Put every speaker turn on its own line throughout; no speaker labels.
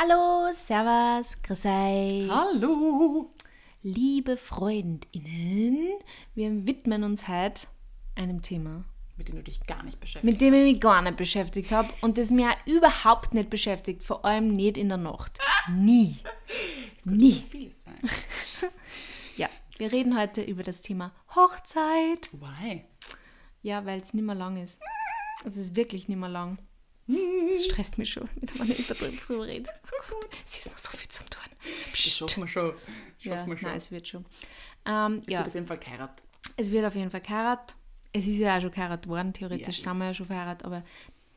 Hallo, Servus, grüß euch.
Hallo!
Liebe FreundInnen, wir widmen uns heute einem Thema,
Mit dem du dich gar nicht beschäftigst.
mit dem ich mich gar nicht beschäftigt habe und das mir auch überhaupt nicht beschäftigt, vor allem nicht in der Nacht. Nie. Nie.
Vieles sein.
Ja, wir reden heute über das Thema Hochzeit.
Why?
Ja, weil es nicht mehr lang ist. Es ist wirklich nicht mehr lang. Das stresst mich schon, wenn man nicht drüber redet. Oh Gott, es ist noch so viel zum tun.
Das schaffen wir schon.
Ja,
Schaffen wir schon.
nein, es wird schon. Ähm,
Es
ja,
wird auf jeden Fall geheiratet.
es wird auf jeden Fall geheiratet. Es ist ja auch schon geheiratet worden, theoretisch
Ja.
sind wir ja schon verheiratet, aber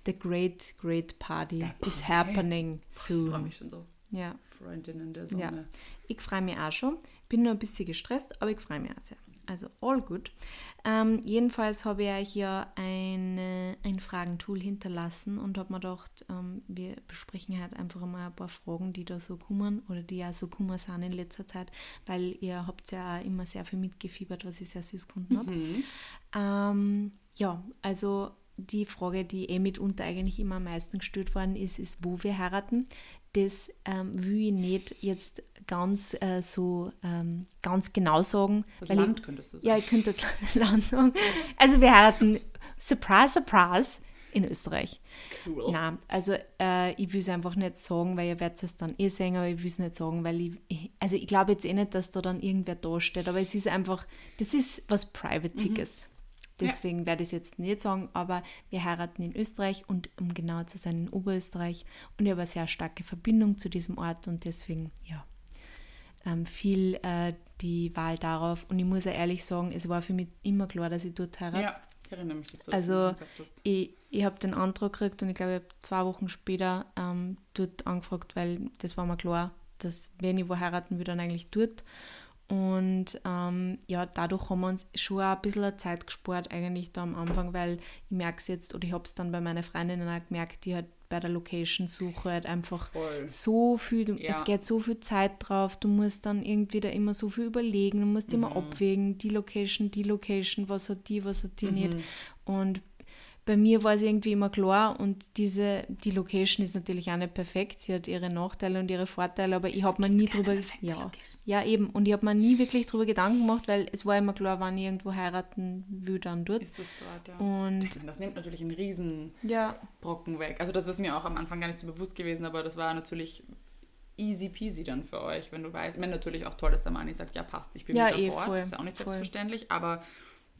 the great, great party
Der
is happening
Ich freue
soon.
mich schon so.
Ja,
Freundinnen der
ja.
Sonne.
Ich freue mich auch schon. Bin nur ein bisschen gestresst, aber ich freue mich auch sehr. Also all good. Ähm, jedenfalls habe ich euch ja eine, ein Fragentool hinterlassen und habe mir gedacht, ähm, wir besprechen halt einfach mal ein paar Fragen, die da so kommen oder die ja so kommen sind in letzter Zeit, weil ihr habt ja auch immer sehr viel mitgefiebert, was ich sehr süß gefunden habe. Ähm, ja, also die Frage, die eh mitunter eigentlich immer am meisten gestellt worden ist, ist, wo wir heiraten. Das ähm, will ich nicht jetzt ganz äh, so ähm, ganz genau sagen.
Das
weil
Land
ich,
könntest du sagen.
Ja, ich könnte das Land sagen. Also wir heiraten, surprise, surprise, in Österreich.
Cool.
Nein, also äh, ich will es einfach nicht sagen, weil ihr werdet es dann eh sehen, aber ich will es nicht sagen, weil ich, ich also ich glaube jetzt eh nicht, dass da dann irgendwer da steht, aber es ist einfach, das ist was Private-Tickets. Deswegen werde ich es jetzt nicht sagen, aber wir heiraten in Österreich und um genau zu sein in Oberösterreich und ich habe eine sehr starke Verbindung zu diesem Ort und deswegen, ja, ähm, viel äh, die Wahl darauf. Und ich muss ja ehrlich sagen, es war für mich immer klar, dass ich dort heirate.
Ja, ich erinnere mich, dass du
Also,
das hast.
Ich, ich habe den Antrag gekriegt und ich glaube, ich habe zwei Wochen später ähm, dort angefragt, weil das war mir klar, dass wenn ich wo heiraten will, dann eigentlich dort. Und ähm, ja, dadurch haben wir uns schon auch ein bisschen Zeit gespart, eigentlich da am Anfang, weil ich merke es jetzt, oder ich habe es dann bei meinen Freundinnen auch gemerkt, die halt bei der Location-Suche halt einfach
Voll.
so viel, du,
Ja.
es geht so viel Zeit drauf, du musst dann irgendwie da immer so viel überlegen, du musst immer abwägen, die Location, die Location, was hat die, was hat die nicht. Und bei mir war es irgendwie immer klar und diese, die Location ist natürlich auch nicht perfekt, sie hat ihre Nachteile und ihre Vorteile, aber ich habe mir nie drüber, ja,
Location.
ja eben, und ich habe mir nie wirklich drüber Gedanken gemacht, weil es war immer klar, wann ich irgendwo heiraten will, dann dort.
Ist das dort, ja.
Und
meine, das nimmt natürlich einen riesen
ja,
Brocken weg. Also das ist mir auch am Anfang gar nicht so bewusst gewesen, aber das war natürlich easy peasy dann für euch, wenn du weißt. Ich meine, natürlich auch toll, dass der Manni sagt, ja passt, ich bin
Ja,
mit an
eh,
Bord.
voll,
ist ja auch nicht
voll.
selbstverständlich, aber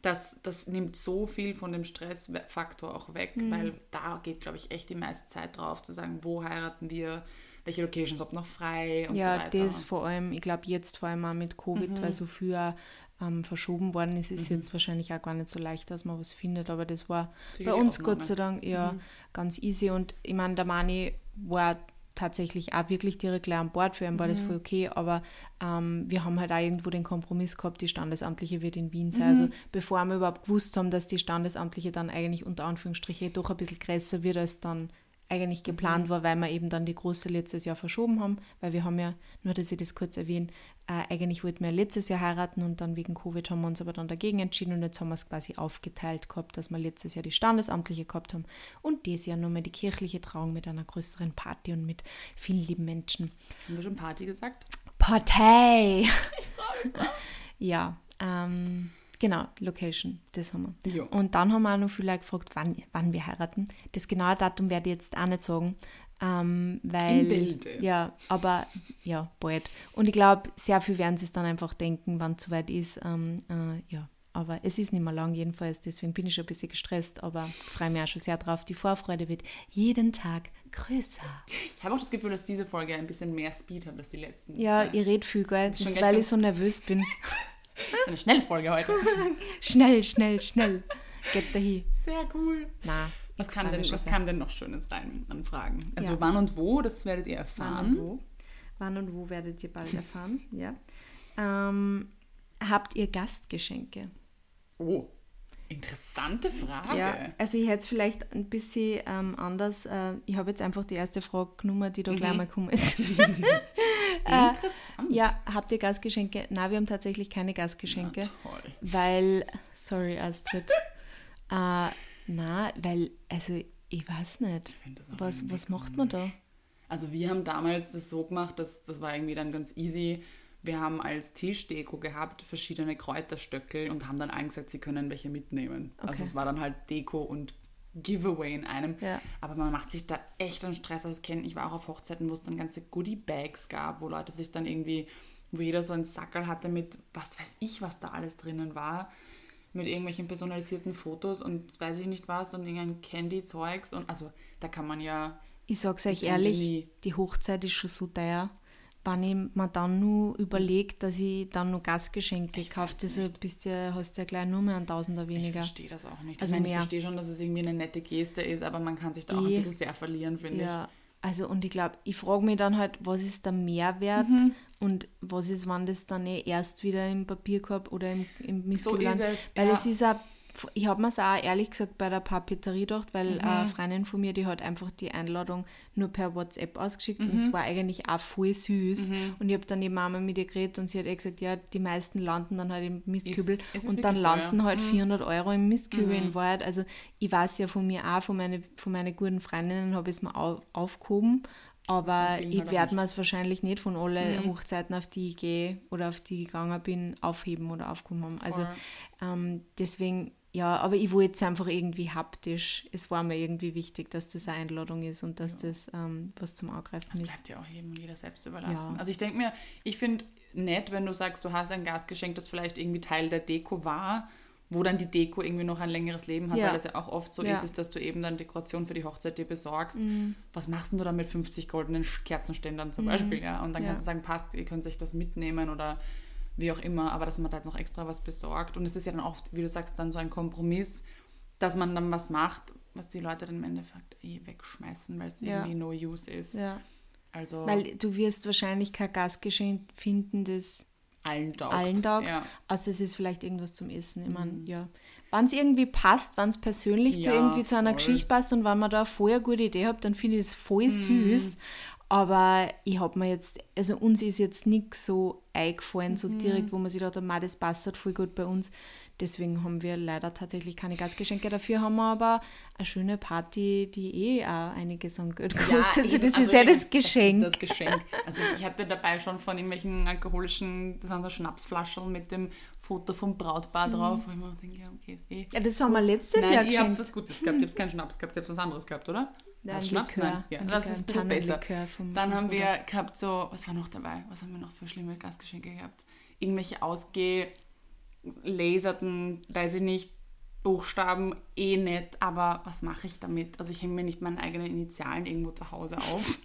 das, das nimmt so viel von dem Stressfaktor auch weg,
Mhm.
weil da geht, glaube ich, echt die meiste Zeit drauf, zu sagen, wo heiraten wir, welche Locations, ob noch frei und
ja,
so weiter. Mhm.
das vor allem, ich glaube jetzt vor allem auch mit Covid, weil so viel ähm, verschoben worden ist, ist jetzt wahrscheinlich auch gar nicht so leicht, dass man was findet, aber das war
Sicher
bei
die
uns. Gott sei Dank ja ganz easy und ich meine, der Mani war tatsächlich auch wirklich direkt gleich an Bord, für ihn war das voll okay, aber ähm, wir haben halt auch irgendwo den Kompromiss gehabt, die Standesamtliche wird in Wien sein, also bevor wir überhaupt gewusst haben, dass die Standesamtliche dann eigentlich unter Anführungsstriche doch ein bisschen größer wird, als dann eigentlich geplant war, weil wir eben dann die große letztes Jahr verschoben haben, weil wir haben ja, nur dass ich das kurz erwähne, äh, eigentlich wollten wir letztes Jahr heiraten und dann wegen Covid haben wir uns aber dann dagegen entschieden und jetzt haben wir es quasi aufgeteilt gehabt, dass wir letztes Jahr die standesamtliche gehabt haben und dieses Jahr nur mal die kirchliche Trauung mit einer größeren Party und mit vielen lieben Menschen.
Haben wir schon Party gesagt?
Partei! ja, ähm, genau, Location, das haben wir.
Ja.
Und dann haben wir auch noch viele Leute gefragt, wann, wann wir heiraten. Das genaue Datum werde ich jetzt auch nicht sagen, ähm, weil...
Im Bilde.
Ja, aber ja, bald. Und ich glaube, sehr viel werden sie es dann einfach denken, wann es soweit ist. Ähm, äh, ja, aber es ist nicht mehr lang jedenfalls, deswegen bin ich schon ein bisschen gestresst, aber freue mich auch schon sehr drauf. Die Vorfreude wird jeden Tag größer.
Ich habe auch das Gefühl, dass diese Folge ein bisschen mehr Speed hat als die letzten.
Ja,
Zeit.
ihr redet viel, gell? Das ist, weil ich so nervös bin.
Das ist eine Schnellfolge heute.
schnell, schnell, schnell. Geht dahin.
Sehr cool.
Na,
Was, kam denn, was kam denn noch Schönes rein an Fragen? Also
Ja.
wann und wo, das werdet ihr
Wann
erfahren.
und wo? Wann und wo werdet ihr bald erfahren? ja. Ähm, habt ihr Gastgeschenke?
Oh, interessante Frage.
Ja, also ich hätte es vielleicht ein bisschen ähm, anders. Äh, ich habe jetzt einfach die erste Frage genommen, die da gleich mal gekommen ist.
Interessant.
ja, habt ihr Gastgeschenke? Nein, wir haben tatsächlich keine Gastgeschenke,
Na, toll.
weil, sorry Astrid, äh, na, weil, also ich weiß nicht,
auch
was, was macht man da?
Also wir haben damals das so gemacht, dass das war irgendwie dann ganz easy. Wir haben als Tischdeko gehabt verschiedene Kräuterstöckel und haben dann allen gesagt, sie können welche mitnehmen. Also
Okay.
es war dann halt Deko und Giveaway in einem.
Ja.
Aber man macht sich da echt einen Stress auskennen. Ich war auch auf Hochzeiten, wo es dann ganze Goodie-Bags gab, wo Leute sich dann irgendwie, wo jeder so einen Sackerl hatte mit, was weiß ich, was da alles drinnen war, mit irgendwelchen personalisierten Fotos und weiß ich nicht was und irgendein Candy-Zeugs. Und also da kann man ja,
Ich sag's euch ehrlich, die Hochzeit ist schon so teuer. Wenn ich mir dann nur überlege, dass ich dann nur Gastgeschenke kaufe, das bist ja, hast du ja gleich nur mehr einen Tausender
ich
weniger.
verstehe das auch nicht.
Also
ich, meine, ich verstehe schon, dass es irgendwie eine nette Geste ist, aber man kann sich da auch
Eh.
ein bisschen sehr verlieren, finde
Ja, also und ich glaube, ich frage mich dann halt, was ist der Mehrwert
Mhm.
und was ist, wann das dann eh erst wieder im Papierkorb oder im, im
So
Mistkübel
ist es,
Weil
ja.
es ist auch, ich habe mir es auch ehrlich gesagt bei der Papeterie gedacht, weil
Mhm.
eine Freundin von mir, die hat einfach die Einladung nur per WhatsApp ausgeschickt und
Mhm.
es war eigentlich auch voll süß. Und ich habe dann eben einmal mit ihr geredet und sie hat eh gesagt, ja, die meisten landen dann halt im Mistkübel
Ist- ist
und dann
wirklich so,
landen
ja. Mhm.
halt 400 Euro im Mistkübel in Wahrheit. Also ich weiß ja von mir auch, von meinen von meine guten Freundinnen habe ich es mir au aufgehoben, aber ich werde.
Mhm.
mir es wahrscheinlich nicht von allen Hochzeiten, auf die ich gehe oder auf die ich gegangen bin, aufheben oder aufgehoben haben. Also ähm, deswegen, ja, aber ich wollte es einfach irgendwie haptisch. Es war mir irgendwie wichtig, dass das eine Einladung ist und dass das ähm, was zum Angreifen
Das
ist.
bleibt ja auch jedem jeder selbst überlassen.
Ja.
Also ich denke mir, ich finde nett, wenn du sagst, du hast ein Gastgeschenk, das vielleicht irgendwie Teil der Deko war, wo dann die Deko irgendwie noch ein längeres Leben hat,
Ja.
weil es ja auch oft so
Ja.
ist, ist, dass du eben dann Dekoration für die Hochzeit dir besorgst. Was machst denn du dann mit 50 goldenen Kerzenständern zum Beispiel? Ja? Und dann
Ja.
kannst du sagen, passt, ihr könnt euch das mitnehmen oder wie auch immer, aber dass man da jetzt noch extra was besorgt. Und es ist ja dann oft, wie du sagst, dann so ein Kompromiss, dass man dann was macht, was die Leute dann im Endeffekt eh wegschmeißen, weil es
Ja.
irgendwie no use ist.
Ja,
Also
weil du wirst wahrscheinlich kein Gastgeschenk finden, das
allen taugt.
allen taugt,
Ja. Mhm.
außer es ist vielleicht irgendwas zum Essen. Ich meine, ja. Wenn es irgendwie passt, wenn es persönlich zu
Ja,
irgendwie zu einer
voll.
Geschichte passt und wenn man da voll eine gute Idee hat, dann finde ich es voll
Mhm.
süß. Aber ich habe mir jetzt, also uns ist jetzt nichts so eingefallen,
Mhm.
so direkt, wo man sich gedacht hat, "Ma, das passt halt voll gut bei uns. Deswegen haben wir leider tatsächlich keine Gastgeschenke. Dafür haben wir aber eine schöne Party, die eh auch einiges an Geld kostet. also
eben,
das ist
also
ja
eben,
das Geschenk.
Das ist das Geschenk. Also ich hatte dabei schon von irgendwelchen alkoholischen, das waren so Schnapsflaschen mit dem Foto vom Brautpaar drauf, wo ich mir denke, ja, okay, ist eh.
Ja, das haben wir letztes
Nein,
Jahr
ihr habt
geschenkt.
was Gutes gehabt, ihr habt keinen Schnaps gehabt, ihr habt was anderes gehabt, oder? Was, Schnaps?
Likör,
Nein. Ja,
ein
das
Likör,
ist ein besser.
Vom-
Dann
vom
haben
Bruder.
wir gehabt so, was war noch dabei? Was haben wir noch für schlimme Gastgeschenke gehabt? Irgendwelche ausgelaserten, weiß ich nicht, Buchstaben, eh nett, aber was mache ich damit? Also ich hänge mir nicht meine eigenen Initialen irgendwo zu Hause auf.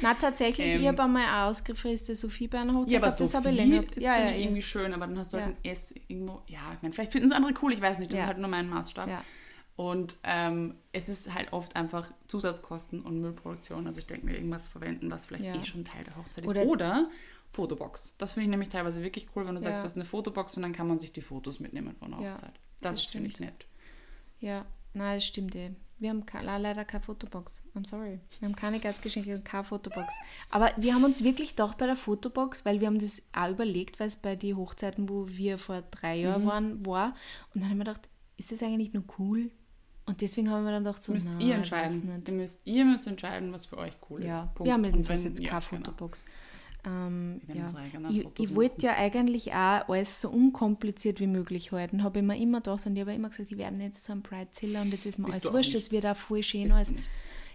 Na, tatsächlich, ich
Ähm,
habe einmal eine ausgefräste Sophie bei einer Hochzeit
Ja, aber
gehabt, das
Sophie,
habe ich länger
das
Ja,
finde
ja,
ich irgendwie schön, aber dann hast du halt ein S irgendwo, ja, ich meine, vielleicht finden es andere cool, ich weiß nicht, das ist halt nur mein Maßstab. Und ähm, es ist halt oft einfach Zusatzkosten und Müllproduktion, also ich denke mir, irgendwas verwenden, was vielleicht
Ja.
eh schon Teil der Hochzeit ist.
Oder-
Oder, Fotobox. Das finde ich nämlich teilweise wirklich cool, wenn du sagst,
Ja.
du hast eine Fotobox und dann kann man sich die Fotos mitnehmen von der
Ja,
Hochzeit. Das,
das
ist, finde ich, nett.
Ja, nein, das stimmt eh. Wir haben leider keine Fotobox. I'm sorry. Wir haben keine Gastgeschenke und keine Fotobox. Aber wir haben uns wirklich doch bei der Fotobox, weil wir haben das auch überlegt, weil es bei den Hochzeiten, wo wir vor drei
Mhm.
Jahren waren, war. Und dann haben wir gedacht, ist das eigentlich nur cool? Und deswegen haben wir dann gedacht, so,
müsst
nein,
ihr entscheiden.
nicht.
Ihr müsst, ihr müsst entscheiden, was für euch cool
Ja,
ist. Punkt.
wir haben jedenfalls jetzt
ja,
keine
genau.
Fotobox. Ähm, ja. Ich, ich wollte ja eigentlich auch alles so unkompliziert wie möglich halten, habe ich mir immer gedacht und ich habe immer gesagt, ich werde nicht so ein Bridezilla und das ist mir
Bist
alles wurscht, das wird auch voll schön
Bist
alles.
nicht.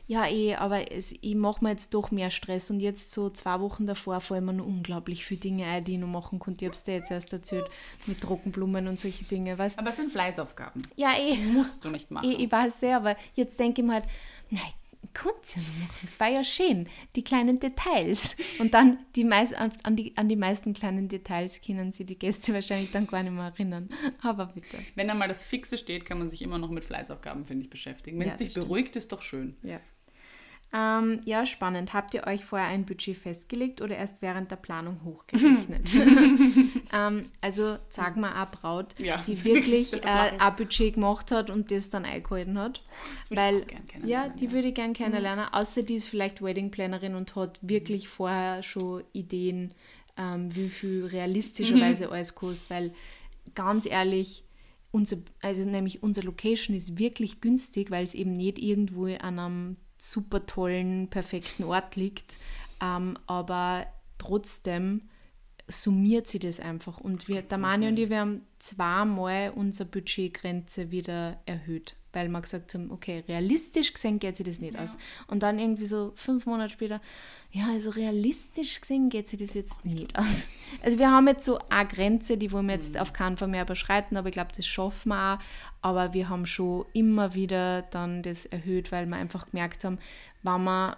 Ja, eh, aber es, ich mache mir jetzt doch mehr Stress und jetzt so zwei Wochen davor fallen mir noch unglaublich viele Dinge ein, die ich noch machen konnte. Ich habe es dir jetzt erst erzählt, mit Trockenblumen und solche Dinge, weißt
Aber es sind Fleißaufgaben.
Ja, eh.
Musst du nicht machen.
Ich, ich weiß sehr, aber jetzt denke ich mir halt, nein, kannst ja noch machen. Es war ja schön, die kleinen Details. Und dann die meist, an, die, an die meisten kleinen Details können sich die Gäste wahrscheinlich dann gar nicht mehr erinnern. Aber bitte.
Wenn einmal das Fixe steht, kann man sich immer noch mit Fleißaufgaben, finde ich, beschäftigen. Wenn
Ja,
es dich
stimmt.
beruhigt, ist doch schön.
Ja. Ähm, ja, spannend. Habt ihr euch vorher ein Budget festgelegt oder erst während der Planung hochgerechnet? ähm, also sag mal eine Braut,
Ja,
die
wirklich,
äh, ein Budget gemacht hat und das dann eingehalten hat. Weil,
gern
ja, die
ja.
würde ich gerne kennenlernen, außer die ist vielleicht Wedding-Plannerin und hat wirklich vorher schon Ideen, ähm, wie viel realistischerweise alles kostet, weil ganz ehrlich, unser, also nämlich unsere Location ist wirklich günstig, weil es eben nicht irgendwo an einem super tollen, perfekten Ort liegt. Ähm, aber trotzdem summiert sie das einfach. Und wir, der Mani und ich, wir haben zweimal unsere Budgetgrenze wieder erhöht, weil wir gesagt haben, okay, realistisch gesehen geht sich das nicht ja. aus. Und dann irgendwie so fünf Monate später, ja, also realistisch gesehen geht sich das jetzt nicht aus. Also wir haben jetzt so eine Grenze, die wollen wir jetzt mhm. auf keinen Fall mehr überschreiten, aber ich glaube, das schaffen wir auch. Aber wir haben schon immer wieder dann das erhöht, weil wir einfach gemerkt haben, wenn man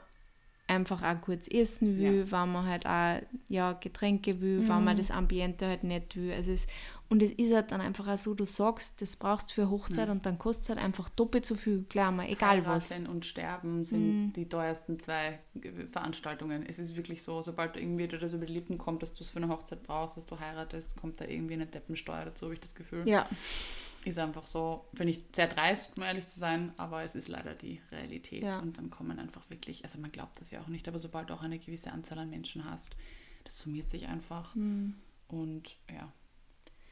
einfach auch kurz essen will, ja. wenn man halt auch ja, Getränke will, mhm. wenn man das Ambiente halt nicht will. Also es, und es ist halt dann einfach auch so, du sagst, das brauchst du für Hochzeit mhm. und dann kostet es halt einfach doppelt so viel, klar, mal, egal Heiraten was.
und Sterben sind mhm. die teuersten zwei Veranstaltungen. Es ist wirklich so, sobald irgendwie dir das über die Lippen kommt, dass du es für eine Hochzeit brauchst, dass du heiratest, kommt da irgendwie eine Deppensteuer dazu, habe ich das Gefühl.
Ja.
Ist einfach so, finde ich sehr dreist, um ehrlich zu sein, aber es ist leider die Realität. Ja. Und dann kommen einfach wirklich, also man glaubt das ja auch nicht, aber sobald du auch eine gewisse Anzahl an Menschen hast, das summiert sich einfach. Mhm. Und ja,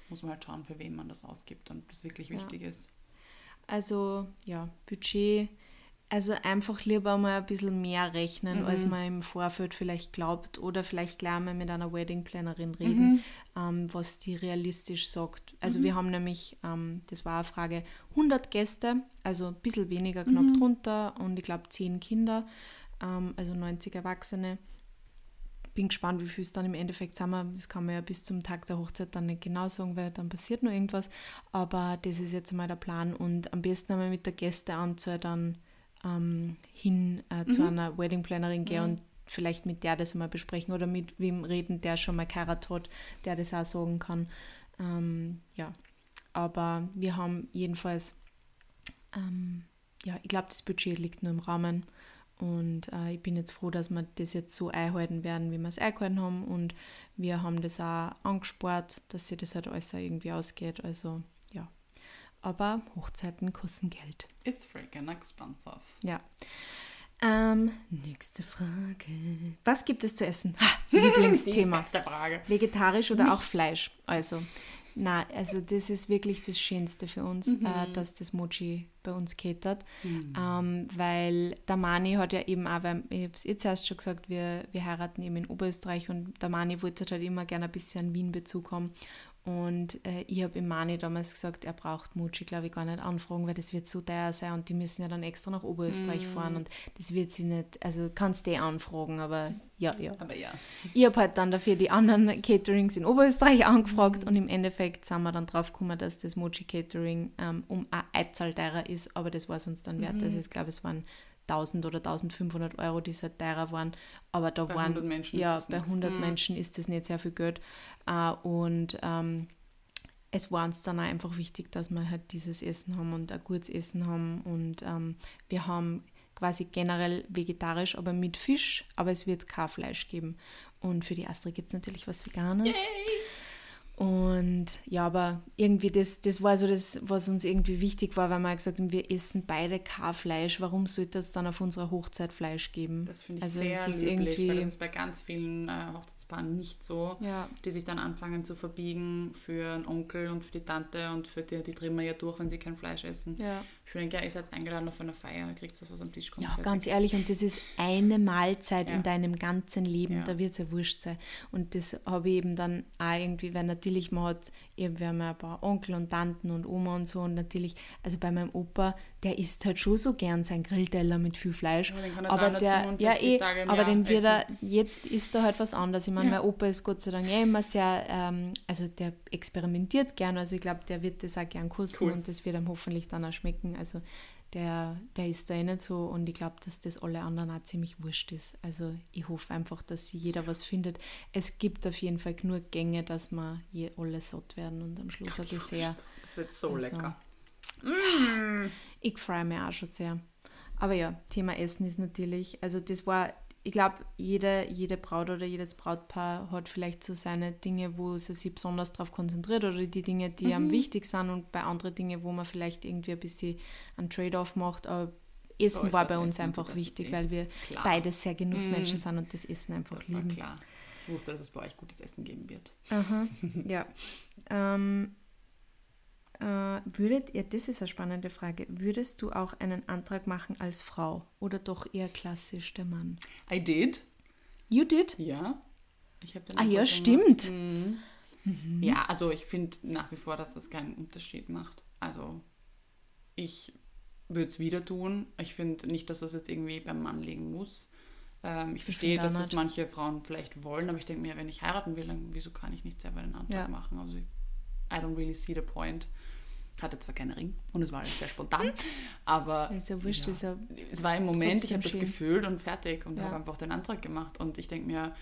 muss man halt schauen, für wen man das ausgibt und das wirklich wichtig ja. ist.
Also ja, Budget also einfach lieber mal ein bisschen mehr rechnen, mhm. als man im Vorfeld vielleicht glaubt oder vielleicht gleich mal mit einer Wedding-Plannerin reden, mhm. ähm, was die realistisch sagt. Also mhm. wir haben nämlich, ähm, das war eine Frage, 100 Gäste, also ein bisschen weniger, knapp mhm. drunter und ich glaube 10 Kinder, ähm, also 90 Erwachsene. Bin gespannt, wie viel es dann im Endeffekt sind. Wir, das kann man ja bis zum Tag der Hochzeit dann nicht genau sagen, weil dann passiert noch irgendwas. Aber das ist jetzt mal der Plan und am besten einmal mit der Gästeanzahl dann ähm, hin äh, zu mhm. einer Wedding Plannerin gehe mhm. und vielleicht mit der das mal besprechen oder mit wem reden, der schon mal geheiratet hat, der das auch sagen kann. Ähm, ja, aber wir haben jedenfalls, ähm, ja, ich glaube, das Budget liegt nur im Rahmen und äh, ich bin jetzt froh, dass wir das jetzt so einhalten werden, wie wir es eingehalten haben und wir haben das auch angespart, dass sich das halt alles irgendwie ausgeht. Also aber Hochzeiten kosten Geld.
It's freaking expensive.
Ja. Ähm, nächste Frage. Was gibt es zu essen? Ha, Lieblingsthema.
Die Frage.
Vegetarisch oder Nichts. auch Fleisch? Also, na, also das ist wirklich das Schönste für uns, mhm. äh, dass das Mochi bei uns catert. Mhm. Ähm, weil der Mani hat ja eben auch, weil ich habe es jetzt erst schon gesagt, wir, wir heiraten eben in Oberösterreich und der Mani wollte halt immer gerne ein bisschen Wien-Bezug haben. Und äh, ich habe im Mani damals gesagt, er braucht Mutschi, glaube ich, gar nicht anfragen, weil das wird so teuer sein und die müssen ja dann extra nach Oberösterreich mm. fahren und das wird sie nicht, also kannst du eh anfragen, aber ja, ja.
Aber ja.
Ich habe halt dann dafür die anderen Caterings in Oberösterreich angefragt mm. und im Endeffekt sind wir dann drauf gekommen, dass das Mochi Catering ähm, um eine Einzahl teurer ist, aber das war es uns dann wert. Mm. Also ich glaube, es waren 1000 oder 1500 Euro, die halt teurer waren. Aber da
bei
waren,
100 Menschen
ja, bei 100 hm. Menschen ist das nicht sehr viel Geld. Uh, und ähm, es war uns dann auch einfach wichtig, dass wir halt dieses Essen haben und ein gutes Essen haben. Und ähm, wir haben quasi generell vegetarisch, aber mit Fisch, aber es wird kein Fleisch geben. Und für die Astrid gibt es natürlich was Veganes. Yay! Und ja, aber irgendwie das, das war so das, was uns irgendwie wichtig war, weil wir gesagt haben, wir essen beide kein Fleisch. Warum sollte es dann auf unserer Hochzeit Fleisch geben?
Das finde ich also sehr ist löblich, irgendwie, weil das ist bei ganz vielen äh, Hochzeitspaaren nicht so,
ja.
die sich dann anfangen zu verbiegen für einen Onkel und für die Tante und für die, die drehen wir ja durch, wenn sie kein Fleisch essen.
Ja.
Ich denke, ihr seid eingeladen auf einer Feier, kriegt das, was am Tisch kommt.
Ja, fertig. ganz ehrlich, und das ist eine Mahlzeit ja. in deinem ganzen Leben, da wird es ja wurscht sein. Und das habe ich eben dann auch irgendwie, weil natürlich natürlich, man hat, eben, wir haben ja ein paar Onkel und Tanten und Oma und so und natürlich, also bei meinem Opa, der isst halt schon so gern sein Grillteller mit viel Fleisch. Ja, aber der, ja eh, aber den wird er, jetzt isst er halt was anderes. Ich meine, ja. mein Opa ist Gott sei Dank eh immer sehr, ähm, also der experimentiert gern, also ich glaube, der wird das auch gern kosten cool. und das wird ihm hoffentlich dann auch schmecken. Also der, der ist da eh nicht so und ich glaube, dass das alle anderen auch ziemlich wurscht ist. Also ich hoffe einfach, dass jeder was findet. Es gibt auf jeden Fall genug Gänge, dass wir alle satt werden und am Schluss ein Dessert.
Das wird so also, lecker.
Ja, ich freue mich auch schon sehr. Aber ja, Thema Essen ist natürlich, also das war ich glaube, jede, jede Braut oder jedes Brautpaar hat vielleicht so seine Dinge, wo sie sich besonders darauf konzentriert oder die Dinge, die mhm. am wichtig sind und bei anderen Dingen, wo man vielleicht irgendwie ein bisschen einen Trade-off macht. Aber Essen war bei uns einfach wichtig, weil wir klar. beide sehr Genussmenschen mhm. sind und das Essen einfach
das
lieben.
klar. Ich wusste, dass es bei euch gutes Essen geben wird.
Aha, ja. Ähm, äh, würdet ihr, das ist eine spannende Frage, würdest du auch einen Antrag machen als Frau oder doch eher klassisch der Mann?
I did.
You did?
Ja. Ich habe
Ah ja, stimmt.
Mhm. Ja, also ich finde nach wie vor, dass das keinen Unterschied macht. Also ich würde es wieder tun. Ich finde nicht, dass das jetzt irgendwie beim Mann liegen muss. Ähm, ich verstehe,
find auch
dass das
nicht.
manche Frauen vielleicht wollen, aber ich denke mir, wenn ich heiraten will, dann wieso kann ich nicht selber den Antrag
Ja.
machen? Also ich, I don't really see the point. Ich hatte zwar keinen Ring und es war alles sehr spontan, aber
Ist ja wurscht,
ja.
ja
es war im Moment, ich habe das gefühlt und fertig und
Ja.
habe einfach den Antrag gemacht. Und ich denke mir,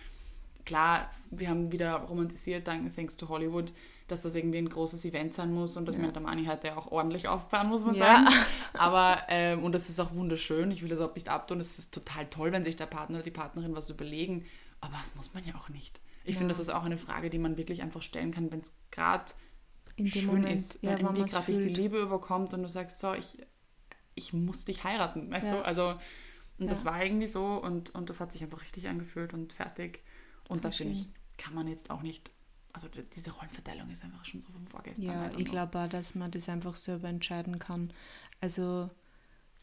klar, wir haben wieder romantisiert, dank thanks to Hollywood, dass das irgendwie ein großes Event sein muss und dass
Ja.
man der Mani heute auch ordentlich auffahren, muss man
Ja.
sagen. Aber, ähm, und das ist auch wunderschön, ich will das auch nicht abtun, es ist total toll, wenn sich der Partner oder die Partnerin was überlegen, aber das muss man ja auch nicht. Ich
Ja.
finde, das ist auch eine Frage, die man wirklich einfach stellen kann, wenn es gerade
in dem
schön
Moment,
ist,
ja,
wenn
wenn
irgendwie gerade dich die. Liebe überkommt und du sagst, so, ich, ich muss dich heiraten, weißt
Ja.
du? Also, und das
Ja.
war irgendwie so und, und das hat sich einfach richtig angefühlt und fertig. Und da finde ich, kann man jetzt auch nicht, also die- diese Rollenverteilung ist einfach schon so von vorgestern.
Ja,
don't
ich glaube auch, dass man das einfach selber entscheiden kann. Also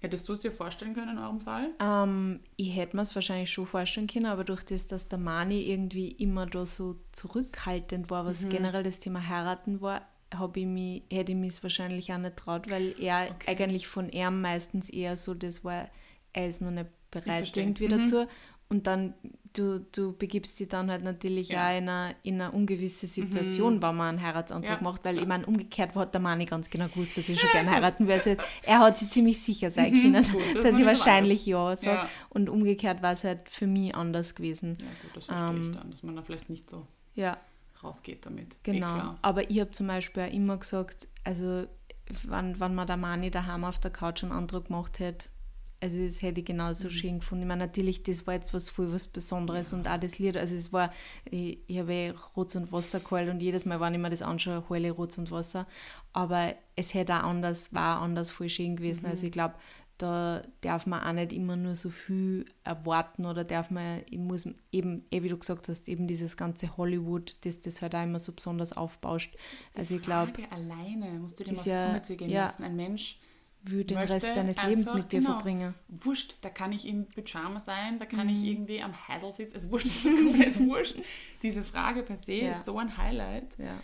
Hättest du es dir vorstellen können in eurem Fall?
Ähm, ich hätte mir es wahrscheinlich schon vorstellen können, aber durch das, dass der Mani irgendwie immer da so zurückhaltend war,
Mhm.
was generell das Thema heiraten war, hab ich mich, hätte ich mich es wahrscheinlich auch nicht traut, weil er
Okay.
eigentlich von ihm meistens eher so, das war, er ist noch nicht bereit irgendwie
Mhm.
dazu. Und dann, du, du begibst dich dann halt natürlich
Ja.
auch in eine, in eine ungewisse Situation, wenn man einen Heiratsantrag
Ja.
macht, weil ich meine, umgekehrt hat der Mani ganz genau gewusst, dass ich schon gerne heiraten will. Also, er hat sich ziemlich sicher sein können,
Gut, dass
dass ich
nicht
wahrscheinlich ja sage.
Ja.
Und umgekehrt war es halt für mich anders gewesen.
Ja, gut, das verstehe
Ähm,
ich dann, dass man da vielleicht nicht so
Ja,
rausgeht damit. Eh
genau.
klar.
Aber ich habe zum Beispiel auch immer gesagt, also wenn, wenn man der Mani daheim auf der Couch einen Antrag gemacht hätte, also das hätte ich genauso
Mhm.
schön gefunden. Ich meine, natürlich, das war jetzt was voll was Besonderes und auch das Lied, also es war, ich, ich habe eh Rotz und Wasser geheult und jedes Mal, wenn ich mir das anschaue, heule Rotz und Wasser. Aber es hätte auch anders, war anders voll schön gewesen.
Mhm.
Also ich glaube, da darf man auch nicht immer nur so viel erwarten oder darf man, ich muss eben, eh wie du gesagt hast, eben dieses ganze Hollywood, das das halt auch immer so besonders aufbauscht. Also ich glaube,
alleine, musst du dir mal auf
ja-
Zunge zergehen
ja.
lassen. Ein Mensch
will den Rest deines Lebens mit dir
genau.
verbringen.
Wurscht, da kann ich im Pyjama sein, da kann
Mhm.
ich irgendwie am Hassel sitzen. Es wurscht, es ist komplett wurscht. Diese Frage per se
Ja.
ist so ein Highlight,
Ja.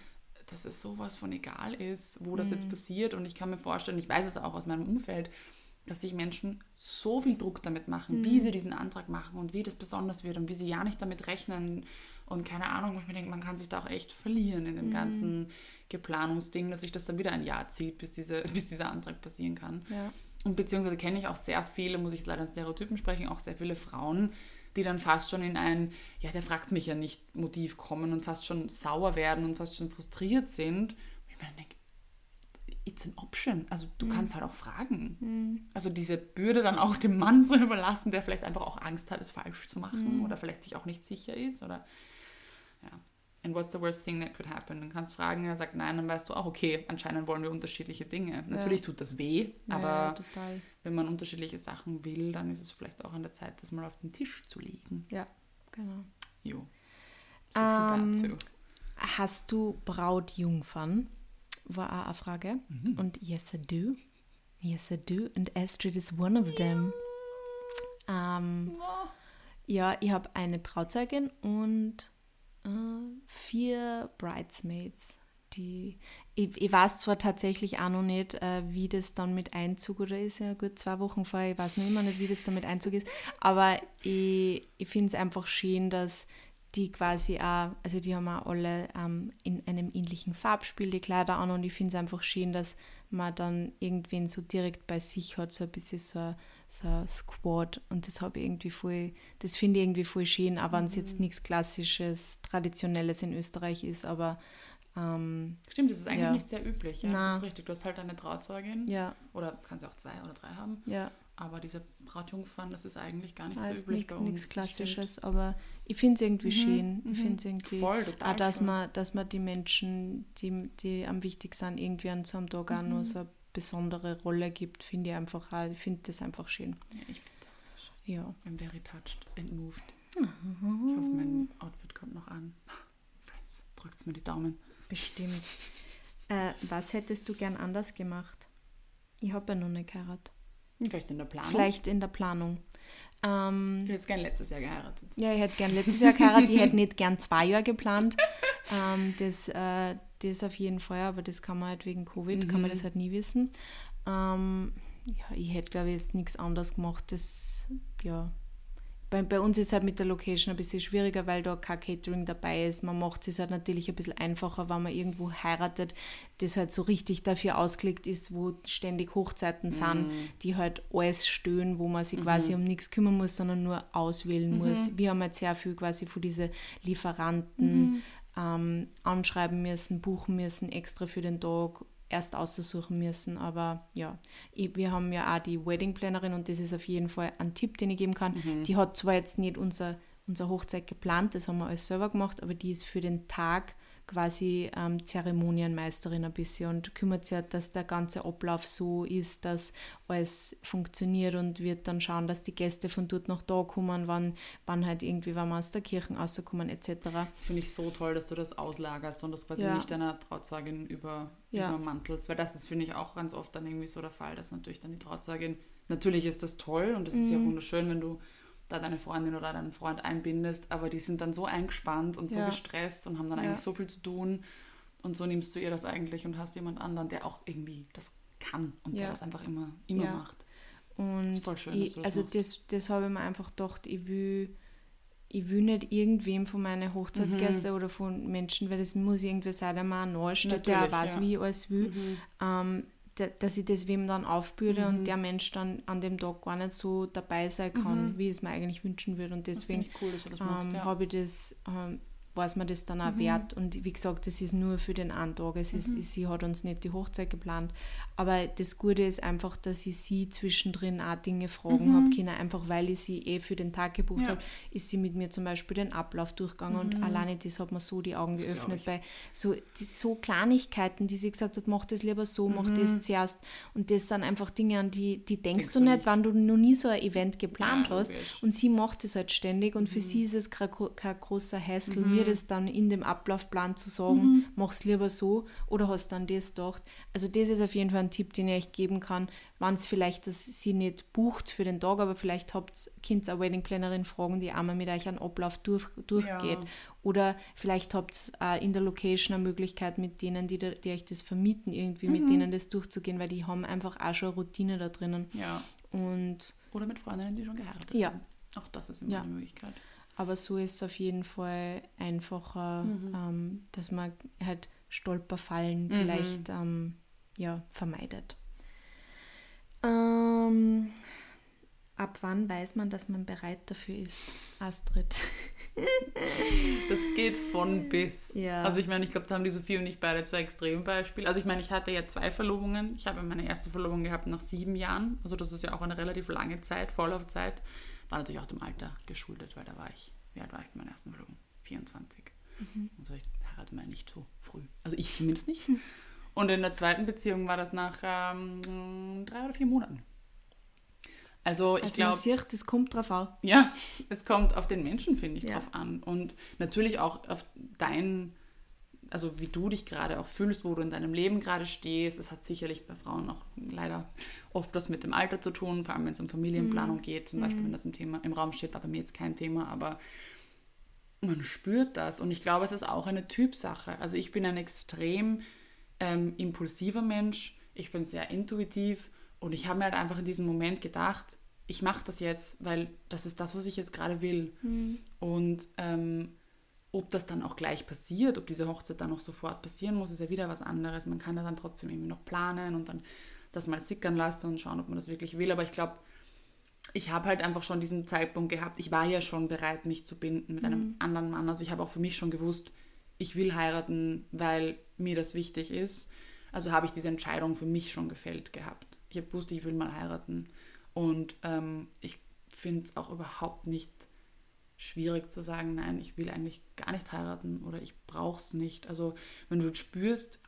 dass es sowas von egal ist, wo das
Mhm.
jetzt passiert. Und ich kann mir vorstellen, ich weiß es auch aus meinem Umfeld, dass sich Menschen so viel Druck damit machen,
Mhm.
wie sie diesen Antrag machen und wie das besonders wird und wie sie ja nicht damit rechnen. Und keine Ahnung, wo ich mir denke, man kann sich da auch echt verlieren in
Mhm.
dem ganzen Geplanungsding, dass sich das dann wieder ein Jahr zieht, bis, diese, bis dieser Antrag passieren kann.
Ja.
Und beziehungsweise kenne ich auch sehr viele, muss ich leider in Stereotypen sprechen, auch sehr viele Frauen, die dann fast schon in ein, ja, der fragt mich ja nicht, Motiv kommen und fast schon sauer werden und fast schon frustriert sind. Und ich mir dann denke, it's an option. Also du kannst halt auch fragen. Also diese Bürde dann auch dem Mann zu überlassen, der vielleicht einfach auch Angst hat, es falsch zu machen oder vielleicht sich auch nicht sicher ist oder ja. And what's the worst thing that could happen? Dann kannst du fragen, er sagt nein, dann weißt du auch, okay, anscheinend wollen wir unterschiedliche Dinge. Natürlich tut das weh, aber
ja,
wenn man unterschiedliche Sachen will, dann ist es vielleicht auch an der Zeit, das mal auf den Tisch zu legen.
Ja, genau.
Jo. So viel
Ähm,
dazu.
Hast du Brautjungfern? War auch eine Frage.
Mhm.
Und yes, I do. Yes, I do. And Astrid is one of them. Ähm, ja, ich habe eine Trauzeugin und äh, vier Bridesmaids. Die, ich, ich weiß zwar tatsächlich auch noch nicht, äh, wie das dann mit Einzug oder ist ja gut zwei Wochen vorher, ich weiß noch immer nicht, wie das dann mit Einzug ist, aber ich, ich finde es einfach schön, dass die quasi auch, also die haben auch alle ähm, in einem ähnlichen Farbspiel die Kleider an und ich finde es einfach schön, dass man dann irgendwen so direkt bei sich hat, so ein bisschen so ein, so ein Squad und das habe ich irgendwie voll, das finde ich irgendwie voll schön, auch wenn es jetzt nichts klassisches, traditionelles in Österreich ist, aber ähm,
Stimmt, das ist eigentlich
ja.
nicht sehr üblich. Ja,
Na.
das ist richtig. Du hast halt eine Trauzeugin
ja,
oder kannst auch zwei oder drei haben.
ja,
Aber diese Brautjungfern, das ist eigentlich gar nicht so
also
üblich bei uns.
nichts Klassisches, aber ich finde es irgendwie schön. Ich
mhm.
finde es irgendwie
Voll, total
auch, dass
schön.
man, dass man die Menschen, die, die am wichtigsten sind, irgendwie an so einem Tag auch
Mhm.
noch so eine besondere Rolle gibt, finde ich einfach auch, ich finde das einfach schön.
Ja, ich finde das auch so schön.
Ja.
I'm very touched and moved. Ich hoffe, mein Outfit kommt noch an. Friends, drückt mir die Daumen.
Bestimmt. Äh, was hättest du gern anders gemacht? Ich habe ja noch nicht geheiratet.
Vielleicht in der Planung.
Vielleicht in der Planung. Ähm,
du hättest gern letztes Jahr geheiratet.
Ja, ich hätte gern letztes Jahr geheiratet. ich hätte nicht gern zwei Jahre geplant. Ähm, das, äh, das auf jeden Fall, aber das kann man halt wegen Covid, mhm. kann man mhm. das halt nie wissen. Ähm, ja, ich hätte, glaube ich, jetzt nichts anderes gemacht. Das, ja, bei, bei uns ist es halt mit der Location ein bisschen schwieriger, weil da kein Catering dabei ist. Man macht es halt natürlich ein bisschen einfacher, wenn man irgendwo heiratet, das halt so richtig dafür ausgelegt ist, wo ständig Hochzeiten sind, mhm. die halt alles stöhnen, wo man sich mhm. quasi um nichts kümmern muss, sondern nur auswählen mhm. muss. Wir haben halt sehr viel quasi von diesen Lieferanten mhm. ähm, anschreiben müssen, buchen müssen, extra für den Tag erst auszusuchen müssen. Aber ja, ich, wir haben ja auch die Wedding Plannerin und das ist auf jeden Fall ein Tipp, den ich geben kann. Mhm. Die hat zwar jetzt nicht unser, unser Hochzeit geplant, das haben wir alles selber gemacht, aber die ist für den Tag quasi ähm, Zeremonienmeisterin ein bisschen und kümmert sich, dass der ganze Ablauf so ist, dass alles funktioniert und wird dann schauen, dass die Gäste von dort nach da kommen, wann, wann halt irgendwie, wann wir aus der Kirche rauskommen etc.
Das finde ich so toll, dass du das auslagerst und das quasi ja. nicht deiner Trauzeugin über, ja. übermantelst, weil das ist, finde ich, auch ganz oft dann irgendwie so der Fall, dass natürlich dann die Trauzeugin, natürlich ist das toll und das mhm. ist ja mhm. wunderschön, wenn du da deine Freundin oder deinen Freund einbindest, aber die sind dann so eingespannt und so ja. gestresst und haben dann eigentlich so viel zu tun. Und so nimmst du ihr das eigentlich und hast jemand anderen, der auch irgendwie das kann und ja. der das einfach immer, immer ja. macht.
Und das ist voll schön, ich, das also das, das habe ich mir einfach gedacht, ich will, ich will nicht irgendwem von meinen Hochzeitsgästen mhm. oder von Menschen, weil das muss irgendwie sein, der mal neu steht, der weiß, wie ich alles will. Mhm. Ähm, dass ich das wem dann aufbürde mhm. und der Mensch dann an dem Tag gar nicht so dabei sein kann, mhm. wie ich es mir eigentlich wünschen würde. Und deswegen cool, ähm, ja. habe ich das ähm, weiß man das dann auch mhm. wert. Und wie gesagt, das ist nur für den einen Tag. Es ist, mhm. sie hat uns nicht die Hochzeit geplant. Aber das Gute ist einfach, dass ich sie zwischendrin auch Dinge fragen mhm. habe können. Einfach weil ich sie eh für den Tag gebucht ja. habe, ist sie mit mir zum Beispiel den Ablauf durchgegangen. Und mhm. alleine das hat mir so die Augen das geöffnet. Bei so, die, so Kleinigkeiten, die sie gesagt hat, mach das lieber so, mach das mhm. zuerst. Und das sind einfach Dinge, an die, die denkst, denkst du nicht, wenn du noch nie so ein Event geplant ja, hast. Und sie macht das halt ständig. Und für mhm. sie ist es kein, kein großer Hassel, mir das dann in dem Ablaufplan zu sagen, mhm. mach's lieber so oder hast dann das gedacht. Also das ist auf jeden Fall ein Tipp, den ich euch geben kann, wenn es vielleicht dass sie nicht bucht für den Tag, aber vielleicht habt Kind eine Wedding-Plannerin fragen, die einmal mit euch einen Ablauf durch, durchgeht. Ja. Oder vielleicht habt ihr in der Location eine Möglichkeit mit denen, die, die euch das vermieten, irgendwie mhm. mit denen das durchzugehen, weil die haben einfach auch schon Routine da drinnen.
Ja.
Und
oder mit Freundinnen, die schon geheiratet
ja.
sind. Auch das ist immer ja. eine Möglichkeit.
Aber so ist es auf jeden Fall einfacher, mhm. ähm, dass man halt Stolperfallen mhm. vielleicht ähm, ja, vermeidet. Ähm, ab wann weiß man, dass man bereit dafür ist, Astrid?
Das geht von bis.
Ja.
Also ich meine, ich glaube, da haben die Sophie und ich beide zwei Extrembeispiele. Also ich meine, ich hatte ja zwei Verlobungen. Ich habe meine erste Verlobung gehabt nach sieben Jahren. Also das ist ja auch eine relativ lange Zeit, Vorlaufzeit. War natürlich auch dem Alter geschuldet, weil da war ich, wie alt war ich bei meiner ersten Verlobung? 24. Mhm. Also ich heirate mal nicht so früh. Also ich zumindest nicht. Und in der zweiten Beziehung war das nach ähm, drei oder vier Monaten. Also ich also glaube...
das kommt drauf an.
Ja, es kommt auf den Menschen, finde ich, ja. drauf an. Und natürlich auch auf dein also wie du dich gerade auch fühlst, wo du in deinem Leben gerade stehst. Es hat sicherlich bei Frauen auch leider oft was mit dem Alter zu tun, vor allem wenn es um Familienplanung mhm. geht, zum Beispiel, wenn mhm. das im, Thema, im Raum steht, aber mir jetzt kein Thema, aber man spürt das und ich glaube, es ist auch eine Typsache. Also ich bin ein extrem ähm, impulsiver Mensch, ich bin sehr intuitiv und ich habe mir halt einfach in diesem Moment gedacht, ich mache das jetzt, weil das ist das, was ich jetzt gerade will. Mhm. Und ähm, ob das dann auch gleich passiert, ob diese Hochzeit dann auch sofort passieren muss, ist ja wieder was anderes. Man kann ja dann trotzdem irgendwie noch planen und dann das mal sickern lassen und schauen, ob man das wirklich will. Aber ich glaube, ich habe halt einfach schon diesen Zeitpunkt gehabt. Ich war ja schon bereit, mich zu binden mit einem mhm. anderen Mann. Also ich habe auch für mich schon gewusst, ich will heiraten, weil mir das wichtig ist. Also habe ich diese Entscheidung für mich schon gefällt gehabt. Ich habe gewusst, ich will mal heiraten. Und ähm, ich finde es auch überhaupt nicht schwierig zu sagen, nein, ich will eigentlich gar nicht heiraten oder ich brauche es nicht. Also wenn du spürst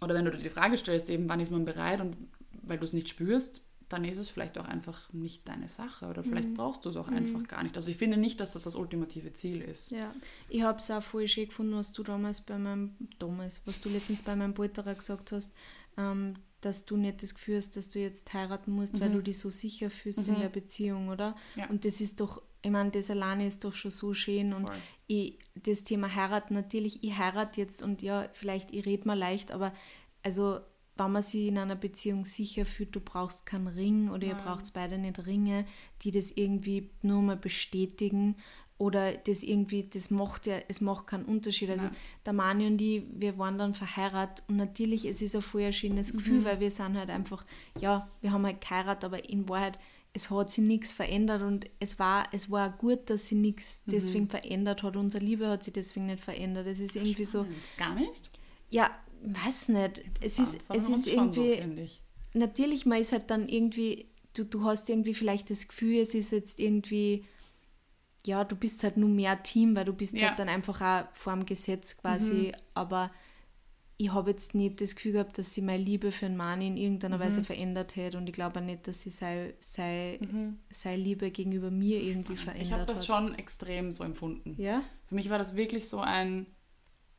oder wenn du dir die Frage stellst, eben wann ist man bereit und weil du es nicht spürst, dann ist es vielleicht auch einfach nicht deine Sache oder vielleicht mhm. brauchst du es auch mhm. einfach gar nicht. Also ich finde nicht, dass das das ultimative Ziel ist.
Ja, ich habe es auch voll schön gefunden, was du damals bei meinem, damals, was du letztens bei meinem Polterer gesagt hast, ähm, dass du nicht das Gefühl hast, dass du jetzt heiraten musst, mhm. weil du dich so sicher fühlst in mhm. der Beziehung, oder? Ja. Und das ist doch, ich meine, das alleine ist doch schon so schön und ich, das Thema heiraten, natürlich, ich heirate jetzt und ja, vielleicht, ich rede mal leicht, aber also wenn man sich in einer Beziehung sicher fühlt, du brauchst keinen Ring oder ihr braucht beide nicht Ringe, die das irgendwie nur mal bestätigen oder das irgendwie, das macht ja, es macht keinen Unterschied. Also Nein. der Mani und ich, wir waren dann verheiratet und natürlich, es ist ein voll schönes Gefühl, mhm. weil wir sind halt einfach, ja, wir haben halt geheiratet, aber in Wahrheit, es hat sich nichts verändert und es war, es war gut, dass sich nichts mhm. deswegen verändert hat. Unsere Liebe hat sich deswegen nicht verändert. Es ist irgendwie Spannend.
so. Gar nicht?
Ja, weiß nicht. Es ist, es ist irgendwie. Natürlich, man ist halt dann irgendwie, du, du hast irgendwie vielleicht das Gefühl, es ist jetzt irgendwie, ja, du bist halt nur mehr Team, weil du bist ja. halt dann einfach auch vor dem Gesetz quasi, mhm. aber ich habe jetzt nicht das Gefühl gehabt, dass sie meine Liebe für einen Mann in irgendeiner mhm. Weise verändert hätte und ich glaube auch nicht, dass sie seine sei, mhm. sei Liebe gegenüber mir irgendwie verändert
hat. Ich habe das schon extrem so empfunden. Ja? Für mich war das wirklich so ein,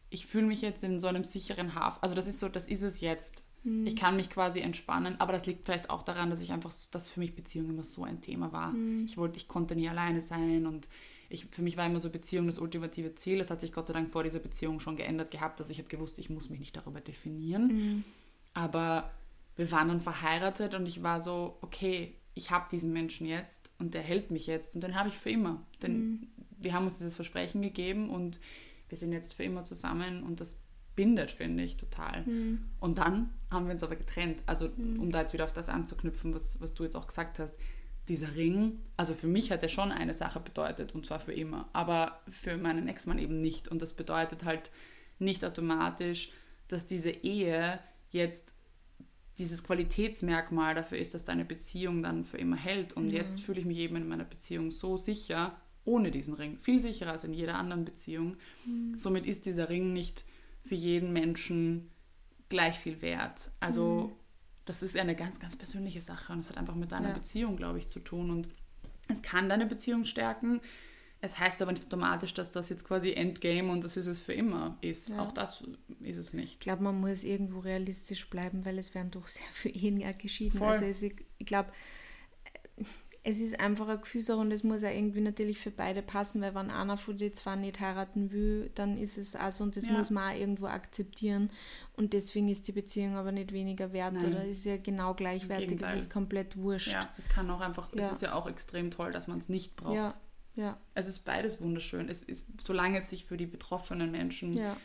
ich fühle mich jetzt in so einem sicheren Hafen. Also das ist so, das ist es jetzt. Mhm. Ich kann mich quasi entspannen, aber das liegt vielleicht auch daran, dass ich einfach, dass für mich Beziehung immer so ein Thema war. Mhm. Ich wollte, ich konnte nie alleine sein und ich, für mich war immer so Beziehung das ultimative Ziel. Das hat sich Gott sei Dank vor dieser Beziehung schon geändert gehabt. Also ich habe gewusst, ich muss mich nicht darüber definieren. Mhm. Aber wir waren dann verheiratet und ich war so, okay, ich habe diesen Menschen jetzt und der hält mich jetzt und den habe ich für immer. Denn mhm. wir haben uns dieses Versprechen gegeben und wir sind jetzt für immer zusammen und das bindet, finde ich, total. Mhm. Und dann haben wir uns aber getrennt. Also, mhm. um da jetzt wieder auf das anzuknüpfen, was, was du jetzt auch gesagt hast, dieser Ring, also für mich hat er schon eine Sache bedeutet und zwar für immer, aber für meinen Ex-Mann eben nicht. Und das bedeutet halt nicht automatisch, dass diese Ehe jetzt dieses Qualitätsmerkmal dafür ist, dass deine Beziehung dann für immer hält. Und ja. jetzt fühle ich mich eben in meiner Beziehung so sicher, ohne diesen Ring. Viel sicherer als in jeder anderen Beziehung. Mhm. Somit ist dieser Ring nicht für jeden Menschen gleich viel wert. Also mhm. Das ist eine ganz, ganz persönliche Sache und es hat einfach mit deiner ja. Beziehung, glaube ich, zu tun. Und es kann deine Beziehung stärken. Es heißt aber nicht automatisch, dass das jetzt quasi Endgame und das ist es für immer ist. Ja. Auch das ist es nicht.
Ich glaube, man muss irgendwo realistisch bleiben, weil es werden doch sehr viele Ehen ja geschieden. Voll. Also ich glaube, es ist einfach ein Gefühlssache und es muss auch irgendwie natürlich für beide passen, weil wenn einer von den zwei nicht heiraten will, dann ist es auch so und das ja. muss man auch irgendwo akzeptieren und deswegen ist die Beziehung aber nicht weniger wert Nein. oder ist ja genau gleichwertig, es ist komplett wurscht.
Ja, es kann auch einfach, ja. es ist ja auch extrem toll, dass man es nicht braucht. Ja. Ja. Es ist beides wunderschön, es ist, solange es sich für die betroffenen Menschen ja.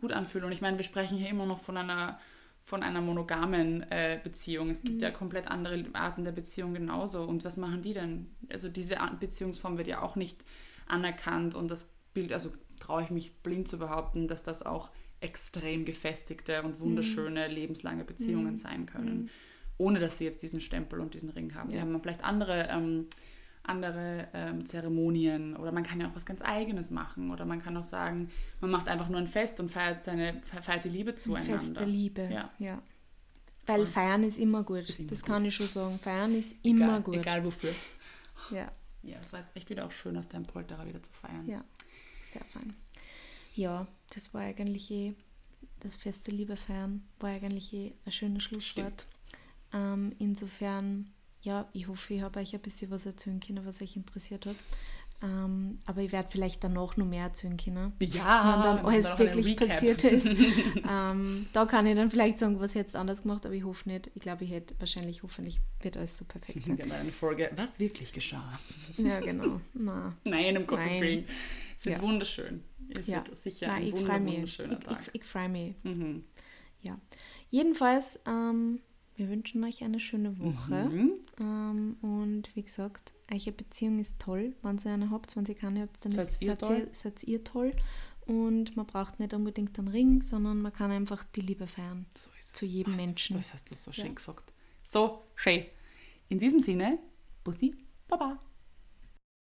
gut anfühlt und ich meine, wir sprechen hier immer noch von einer von einer monogamen äh, Beziehung. Es gibt mhm. ja komplett andere Arten der Beziehung genauso. Und was machen die denn? Also diese Beziehungsform wird ja auch nicht anerkannt und das Bild, also traue ich mich blind zu behaupten, dass das auch extrem gefestigte und wunderschöne mhm. lebenslange Beziehungen mhm. sein können, mhm. ohne dass sie jetzt diesen Stempel und diesen Ring haben. Ja. Die haben vielleicht andere ähm, andere ähm, Zeremonien oder man kann ja auch was ganz Eigenes machen oder man kann auch sagen, man macht einfach nur ein Fest und feiert, seine, feiert die Liebe zueinander. Fest
der Liebe, ja. ja. Weil feiern ist immer gut, ist immer das gut. kann ich schon sagen. Feiern ist immer
egal,
gut.
Egal wofür. Ja. Ja, es war jetzt echt wieder auch schön, auf deinem Polterer wieder zu feiern.
Ja, sehr fein. Ja, das war eigentlich eh, das feste Liebe feiern war eigentlich eh ein schönes Schlusswort. Ähm, insofern ja, ich hoffe, ich habe euch ein bisschen was erzählen können, was euch interessiert hat. Ähm, aber ich werde vielleicht danach noch mehr erzählen können. Ja, wenn dann alles wirklich passiert ist. ähm, da kann ich dann vielleicht sagen, was hätte anders gemacht, aber ich hoffe nicht. Ich glaube, ich hätte wahrscheinlich, hoffentlich wird alles so perfekt sein.
Genau, eine Folge, was wirklich geschah.
Ja, genau. Na.
Nein, um Gottes. Willen. Es wird ja. wunderschön. Es ja. wird sicher Nein, ein wunder, wunderschöner
ich, Tag. Ich, ich freue mich. Mhm. Ja. Jedenfalls, ähm, wir wünschen euch eine schöne Woche. Mhm. Ähm, und wie gesagt, eure Beziehung ist toll. Wenn ihr eine habt, wenn ihr keine habt, dann seid, ist, ihr, seid, toll. Ihr, seid ihr toll. Und man braucht nicht unbedingt einen Ring, sondern man kann einfach die Liebe feiern. So zu jedem Ach, Menschen.
Das, das hast du so schön ja. gesagt. So schön. In diesem Sinne, Bussi, Baba.